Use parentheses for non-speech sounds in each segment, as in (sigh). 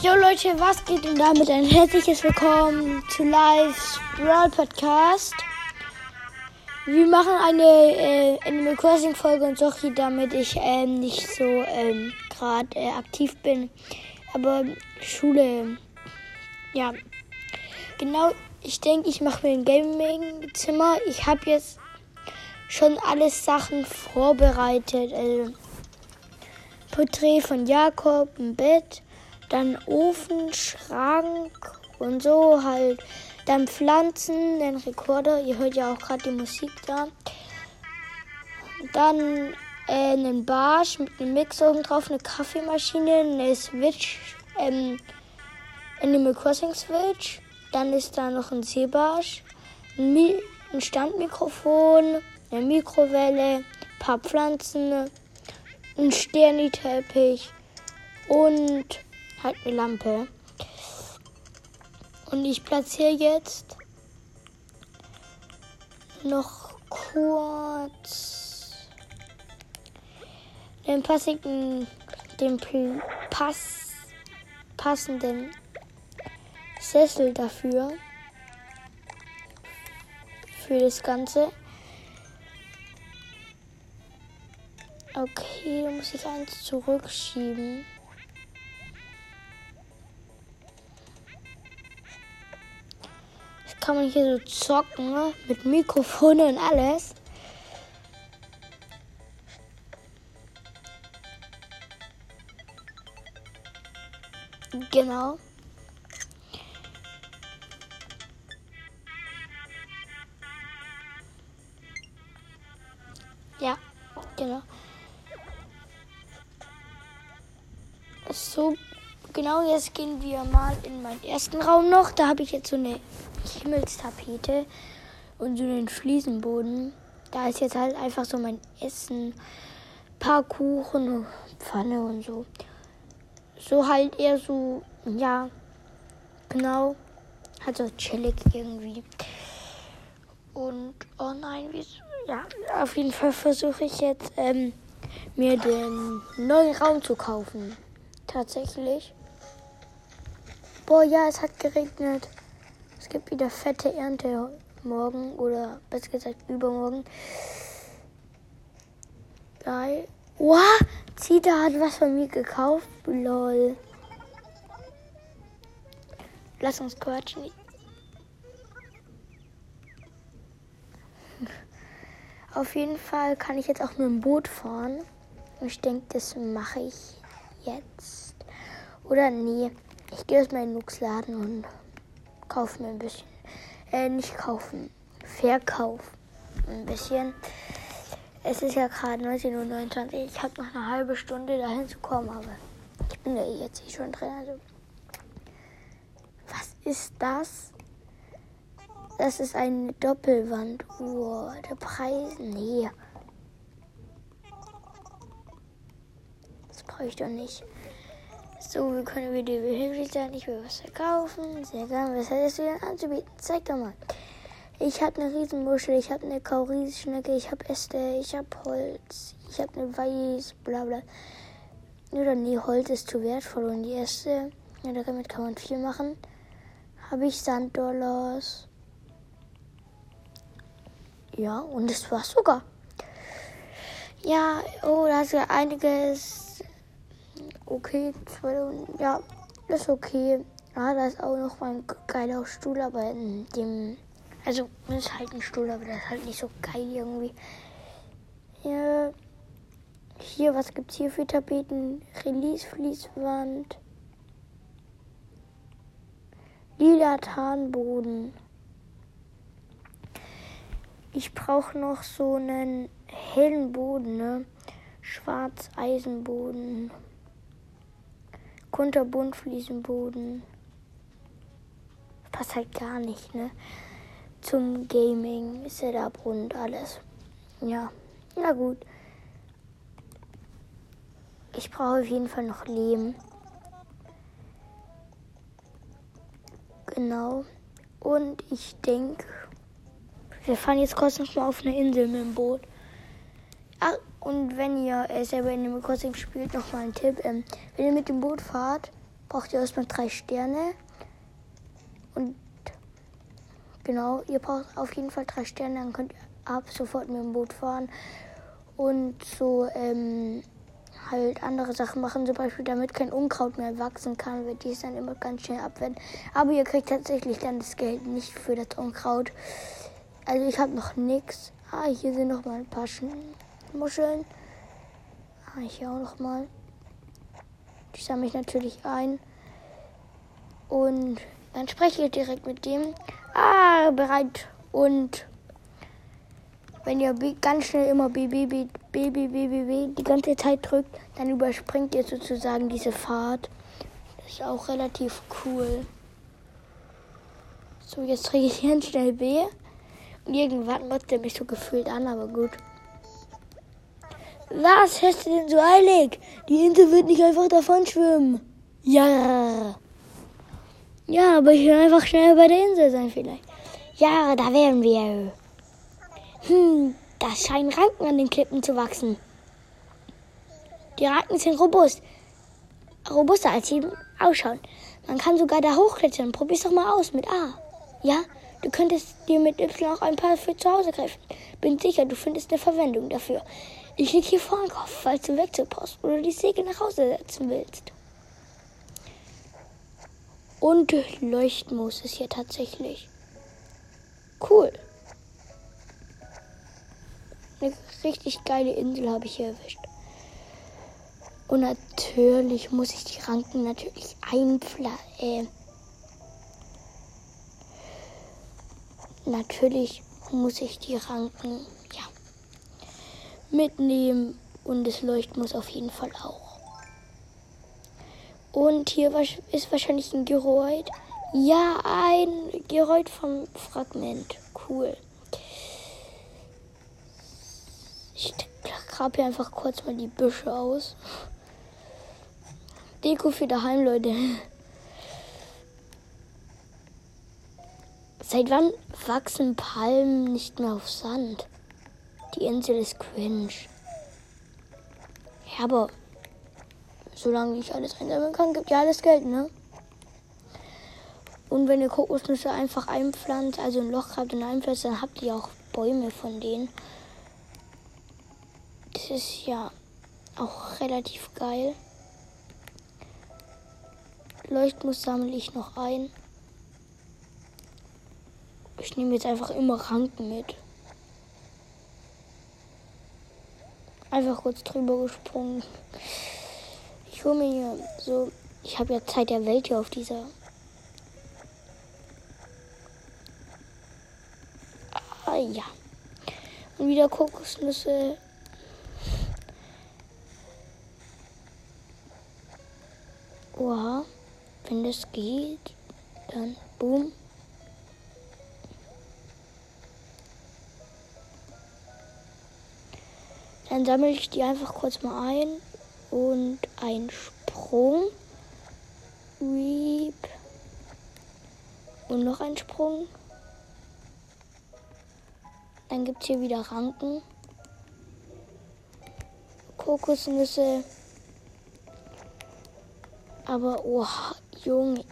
Jo Leute, was geht denn damit? Ein herzliches Willkommen zu Live Brawl Podcast. Wir machen eine äh, Animal Crossing Folge und solche, damit ich ähm, nicht so ähm, gerade äh, aktiv bin. Aber Schule, ja, genau. Ich denke, ich mache mir ein Gaming-Zimmer. Ich habe jetzt schon alles Sachen vorbereitet. Also Porträt von Jakob, ein Bett, dann Ofen, Schrank und so halt. Dann Pflanzen, den Rekorder. Ihr hört ja auch gerade die Musik da. Dann äh, einen Barsch mit einem Mixer oben drauf, eine Kaffeemaschine, eine Switch, ähm, Animal Crossing Switch. Dann ist da noch ein Seebarsch, ein, Mi ein Standmikrofon, eine Mikrowelle, ein paar Pflanzen, ein Sterniteppich und halt eine Lampe. Und ich platziere jetzt noch kurz den passigen, den pass, passenden Sessel dafür. Für das Ganze. Okay, muss ich eins zurückschieben. Kann man hier so zocken, ne? mit Mikrofone und alles. Genau. Ja, genau. So, genau, jetzt gehen wir mal in meinen ersten Raum noch. Da habe ich jetzt so eine Himmelstapete und so einen Fliesenboden. Da ist jetzt halt einfach so mein Essen, paar Kuchen, Pfanne und so. So halt eher so, ja, genau, halt so chillig irgendwie. Und, oh nein, wie, ja, auf jeden Fall versuche ich jetzt, ähm, mir den neuen Raum zu kaufen. Tatsächlich. Boah, ja, es hat geregnet. Es gibt wieder fette Ernte morgen oder besser gesagt übermorgen. Geil. Wow, Zita hat was von mir gekauft. Lol. Lass uns quatschen. (laughs) Auf jeden Fall kann ich jetzt auch mit dem Boot fahren. Ich denke, das mache ich jetzt. Oder nee, ich gehe in den Nuxladen und kaufe mir ein bisschen. Äh, nicht kaufen, verkaufen. Ein bisschen. Es ist ja gerade 19.29 Uhr. Ich habe noch eine halbe Stunde dahin zu kommen, aber ich bin ja jetzt eh schon drin. Also, was ist das? Das ist eine Doppelwanduhr. Der Preis? Nee. Das brauche ich doch nicht. So, wir können wieder behilflich sein. Ich will was verkaufen. Sehr gerne. Was hättest du denn anzubieten? Zeig doch mal. Ich habe eine Riesenmuschel, ich habe eine Kauriesschnecke, ich habe Äste, ich habe Holz, ich habe eine Weiß, bla bla. Oder nee, Holz ist zu wertvoll und die Äste, ja, damit kann man viel machen. Habe ich Sanddollars. Ja, und das war's sogar. Ja, oh, da ist ja einiges okay. Ja, ist okay. Ja, da ist auch noch mal ein geiler Stuhl, aber dem. Also, ist halt ein Stuhl, aber das ist halt nicht so geil irgendwie. Ja. Hier, was gibt's hier für Tapeten? Release-Fließwand. Lila Tarnboden. Ich brauche noch so einen hellen Boden, ne? Schwarz-Eisenboden. Kunterbuntfliesenboden. Passt halt gar nicht, ne? Zum Gaming Setup und alles. Ja, na gut. Ich brauche auf jeden Fall noch Lehm. Genau. Und ich denke, wir fahren jetzt kurz noch mal auf eine Insel mit dem Boot. Ach, und wenn ihr äh, selber in dem Crossing spielt, nochmal ein Tipp. Ähm, wenn ihr mit dem Boot fahrt, braucht ihr erstmal drei Sterne. Und genau, ihr braucht auf jeden Fall drei Sterne, dann könnt ihr ab sofort mit dem Boot fahren. Und so, ähm, halt andere Sachen machen, zum Beispiel damit kein Unkraut mehr wachsen kann, wird dies dann immer ganz schnell abwenden. Aber ihr kriegt tatsächlich dann das Geld nicht für das Unkraut. Also ich habe noch nichts. Ah, hier sind noch mal ein paar Muscheln. Ah, hier auch noch mal. Die sammle ich natürlich ein. Und dann spreche ich direkt mit dem. Ah, bereit. Und wenn ihr ganz schnell immer BB, BB, BB, die ganze Zeit drückt, dann überspringt ihr sozusagen diese Fahrt. Das ist auch relativ cool. So, jetzt drehe ich ganz schnell B. Und irgendwann macht er mich so gefühlt an, aber gut. Was hast du denn so eilig? Die Insel wird nicht einfach davon schwimmen. Ja. Ja, aber ich will einfach schnell bei der Insel sein vielleicht. Ja, da wären wir. Hm, da scheinen Ranken an den Klippen zu wachsen. Die Ranken sind robust. Robuster als sie ausschauen. Man kann sogar da hochklettern. Probier's doch mal aus mit A. Ja, du könntest dir mit Y auch ein paar für zu Hause greifen. Bin sicher, du findest eine Verwendung dafür. Ich lieg hier vor dem Kopf, falls du wegzupost oder die Segel nach Hause setzen willst. Und Leuchtmoos ist hier tatsächlich. Cool. Eine richtig geile Insel habe ich hier erwischt. Und natürlich muss ich die Ranken natürlich einpflanzen. Äh, natürlich muss ich die Ranken ja, mitnehmen und das Leuchten muss auf jeden Fall auch. Und hier ist wahrscheinlich ein Geräut. Ja, ein Geräut vom Fragment. Cool. Ich grab hier einfach kurz mal die Büsche aus. Deko für daheim, Leute. Seit wann wachsen Palmen nicht mehr auf Sand? Die Insel ist cringe. Ja, aber solange ich alles einsammeln kann, gibt ja alles Geld, ne? Und wenn ihr Kokosnüsse einfach einpflanzt, also ein Loch habt und einpflanzt, dann habt ihr auch Bäume von denen. Das ist ja auch relativ geil. Leuchtmus sammle ich noch ein. Ich nehme jetzt einfach immer Ranken mit. Einfach kurz drüber gesprungen. Ich hole mir hier so. Ich habe ja Zeit der Welt hier auf dieser. Ah ja. Und wieder Kokosnüsse. Oha. Wenn das geht, dann boom. Dann sammle ich die einfach kurz mal ein und ein Sprung. Reap. Und noch ein Sprung. Dann gibt es hier wieder Ranken. Kokosnüsse. Aber, oh, Junge,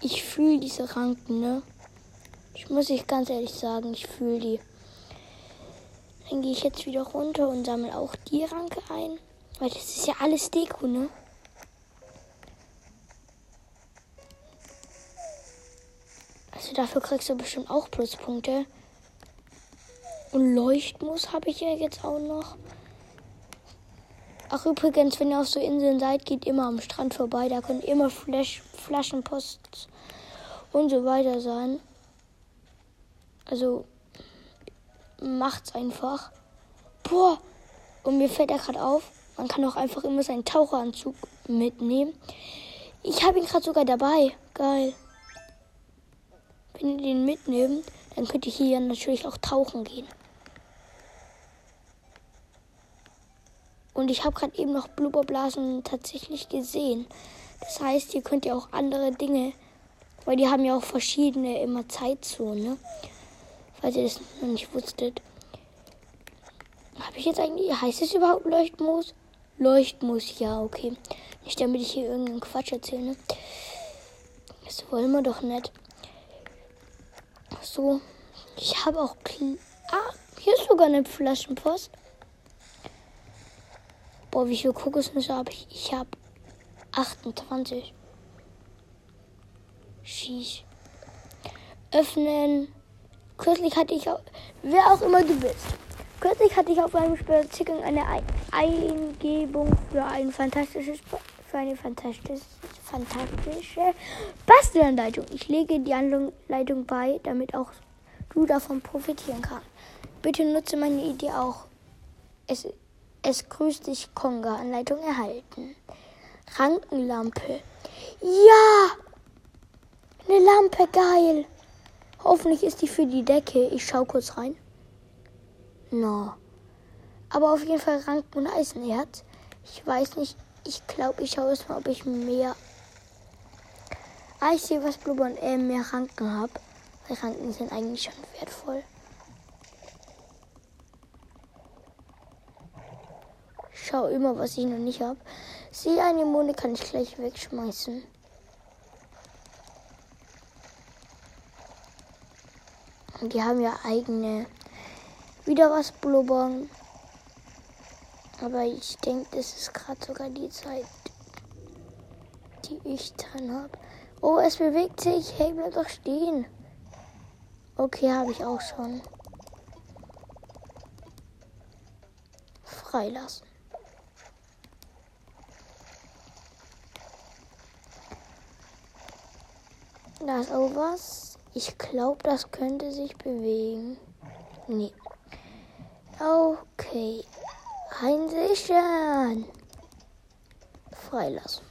ich fühle diese Ranken, ne? Ich muss ich ganz ehrlich sagen, ich fühle die. Dann gehe ich jetzt wieder runter und sammle auch die Ranke ein. Weil das ist ja alles Deko, ne? Also dafür kriegst du bestimmt auch Pluspunkte. Und Leuchtmus habe ich ja jetzt auch noch. Ach übrigens, wenn ihr auf so Inseln seid, geht immer am Strand vorbei. Da können immer Flash Flaschenposts und so weiter sein. Also macht's einfach. Boah, und mir fällt ja gerade auf, man kann auch einfach immer seinen Taucheranzug mitnehmen. Ich habe ihn gerade sogar dabei. Geil. Wenn ihr den mitnehmt, dann könnt ihr hier natürlich auch tauchen gehen. Und ich habe gerade eben noch Blubberblasen tatsächlich gesehen. Das heißt, ihr könnt ja auch andere Dinge, weil die haben ja auch verschiedene immer Zeitzonen. Ne? Falls ihr das noch nicht wusstet. Habe ich jetzt eigentlich, heißt es überhaupt Leuchtmoos? leuchten muss. Ja, okay. Nicht damit ich hier irgendeinen Quatsch erzähle. Das wollen wir doch nicht. So. Ich habe auch. Ah, hier ist sogar eine Flaschenpost. Boah, wie viele Kokosnüsse habe ich? Ich habe 28. Schieß. Öffnen. Kürzlich hatte ich auch, wer auch immer du bist. Kürzlich hatte ich auf einem Spaziergang eine Eingebung für ein fantastisches für eine fantastische, fantastische Bastelanleitung. Ich lege die Anleitung bei, damit auch du davon profitieren kannst. Bitte nutze meine Idee auch. Es, es grüßt dich Konga. Anleitung erhalten. Rankenlampe. Ja! Eine Lampe, geil. Hoffentlich ist die für die Decke. Ich schau kurz rein. No. Aber auf jeden Fall Ranken und Eisenerz. Ich weiß nicht. Ich glaube, ich schaue jetzt mal, ob ich mehr. Ah, ich sehe, was Blubber und äh, mehr Ranken habe. Weil Ranken sind eigentlich schon wertvoll. Ich schau immer, was ich noch nicht habe. See eine Monde kann ich gleich wegschmeißen. Und die haben ja eigene wieder was blubbern. Aber ich denke, das ist gerade sogar die Zeit, die ich dann habe. Oh, es bewegt sich. Hey, bleib doch stehen. Okay, habe ich auch schon. Freilassen. Da ist auch was. Ich glaube, das könnte sich bewegen. Nee. Okay. Einsichern. Freilassen.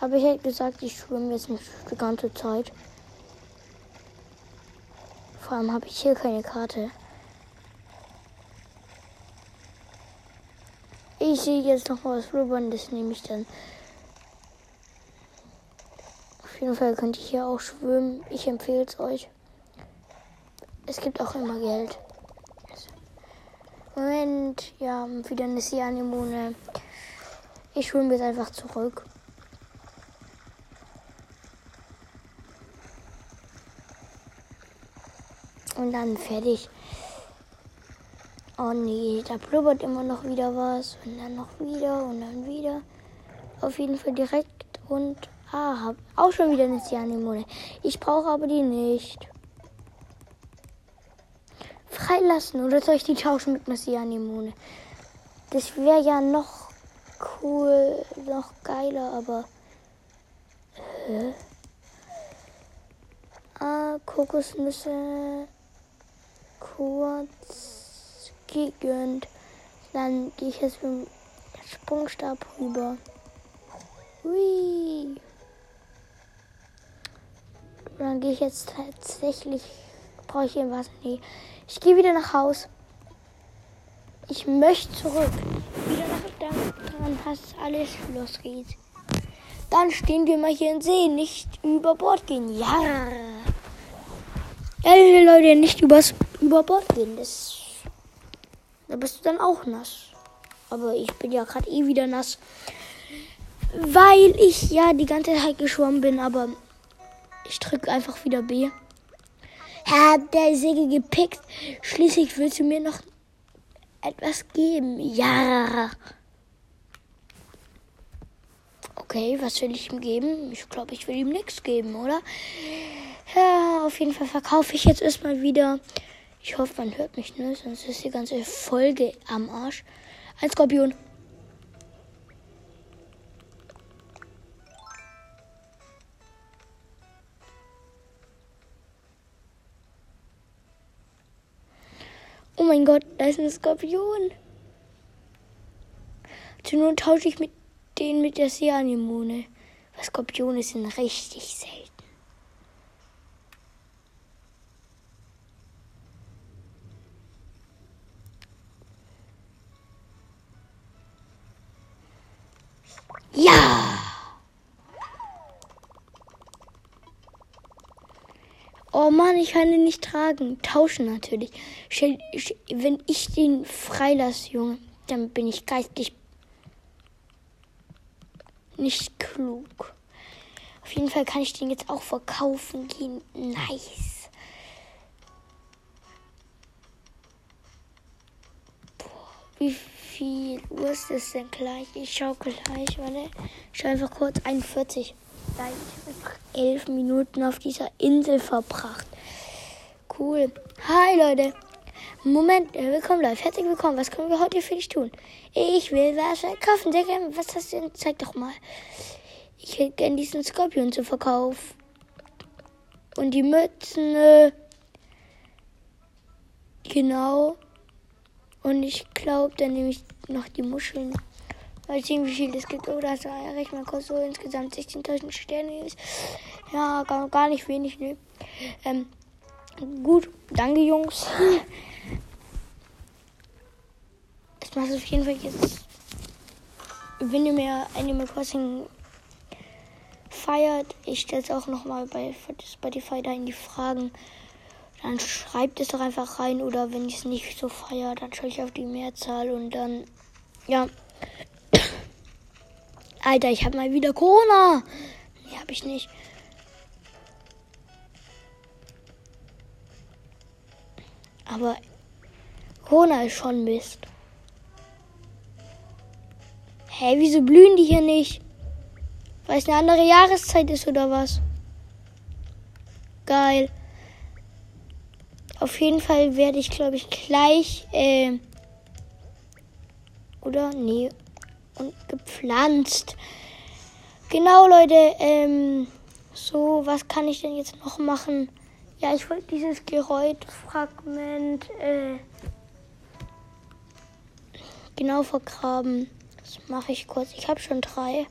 Aber ich hätte gesagt, ich schwimme jetzt nicht die ganze Zeit. Vor allem habe ich hier keine Karte. Ich sehe jetzt noch was blubbern, das nehme ich dann. Auf jeden Fall könnt ihr hier auch schwimmen. Ich empfehle es euch. Es gibt auch immer Geld. Moment, ja, wieder eine Sea-Anemone. Ich schwimme jetzt einfach zurück. Und dann fertig. Oh nee, da blubbert immer noch wieder was. Und dann noch wieder und dann wieder. Auf jeden Fall direkt und. Ah, hab auch schon wieder eine Cyanemone. Ich brauche aber die nicht. Freilassen oder soll ich die tauschen mit einer Cyanemone? Das wäre ja noch cool, noch geiler, aber. Hä? Ah, Kokosnüsse. Kurz gegönnt. Dann gehe ich jetzt mit dem Sprungstab rüber. Hui. Dann gehe ich jetzt tatsächlich. Brauche ich irgendwas? Nee. Ich gehe wieder nach Haus. Ich möchte zurück. Wieder nach dann, dann passt alles. Los geht's. Dann stehen wir mal hier in See. Nicht über Bord gehen. Ja. Ey, Leute, nicht übers, über Bord gehen. Das da bist du dann auch nass. Aber ich bin ja gerade eh wieder nass. Weil ich ja die ganze Zeit geschwommen bin, aber ich drücke einfach wieder B. Hat der Segel gepickt. Schließlich willst du mir noch etwas geben. Ja. Okay, was will ich ihm geben? Ich glaube, ich will ihm nichts geben, oder? Ja, auf jeden Fall verkaufe ich jetzt erstmal wieder ich hoffe, man hört mich, ne? Sonst ist die ganze Folge am Arsch. Ein Skorpion. Oh mein Gott, da ist ein Skorpion. Zur Not tausche ich mit den mit der Seeanemone. Weil Skorpione sind richtig selten. Ja! Oh Mann, ich kann ihn nicht tragen. Tauschen natürlich. Wenn ich den freilasse, Junge, dann bin ich geistig nicht klug. Auf jeden Fall kann ich den jetzt auch verkaufen gehen. Nice. Boah, wie viel Uhr ist es denn gleich? Ich schau gleich, warte. Ich schau einfach kurz 41. Ich habe elf Minuten auf dieser Insel verbracht. Cool. Hi Leute. Moment, äh, willkommen live. Herzlich willkommen. Was können wir heute für dich tun? Ich will was kaufen. Sehr gerne. Was hast du denn? Zeig doch mal. Ich hätte gerne diesen Skorpion zu verkaufen. Und die Mützen. Äh, genau. Und ich glaube, dann nehme ich noch die Muscheln. Mal sehen, wie viel es gibt. Oh, das erreicht man kostet so insgesamt 16.000 Sterne. Ja, gar, gar nicht wenig, ne? Ähm, gut, danke, Jungs. Es macht auf jeden Fall jetzt. Wenn ihr mir Animal Crossing feiert, ich stelle es auch nochmal bei Spotify da in die Fragen. Dann schreibt es doch einfach rein oder wenn ich es nicht so feiere, dann schaue ich auf die Mehrzahl und dann, ja. (coughs) Alter, ich habe mal wieder Corona. Nee, habe ich nicht. Aber Corona ist schon Mist. Hä, hey, wieso blühen die hier nicht? Weil es eine andere Jahreszeit ist oder was? Geil. Auf jeden Fall werde ich, glaube ich, gleich. Äh, oder? Nee. Und gepflanzt. Genau, Leute. Ähm, so, was kann ich denn jetzt noch machen? Ja, ich wollte dieses Geräutfragment äh, genau vergraben. Das mache ich kurz. Ich habe schon drei.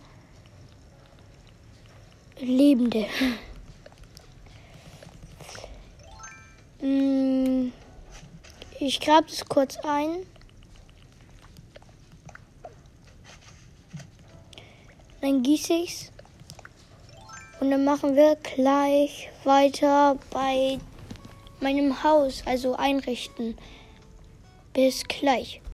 Lebende. Hm, ich grabe es kurz ein. Dann gieße ich es. Und dann machen wir gleich weiter bei meinem Haus, also einrichten. Bis gleich.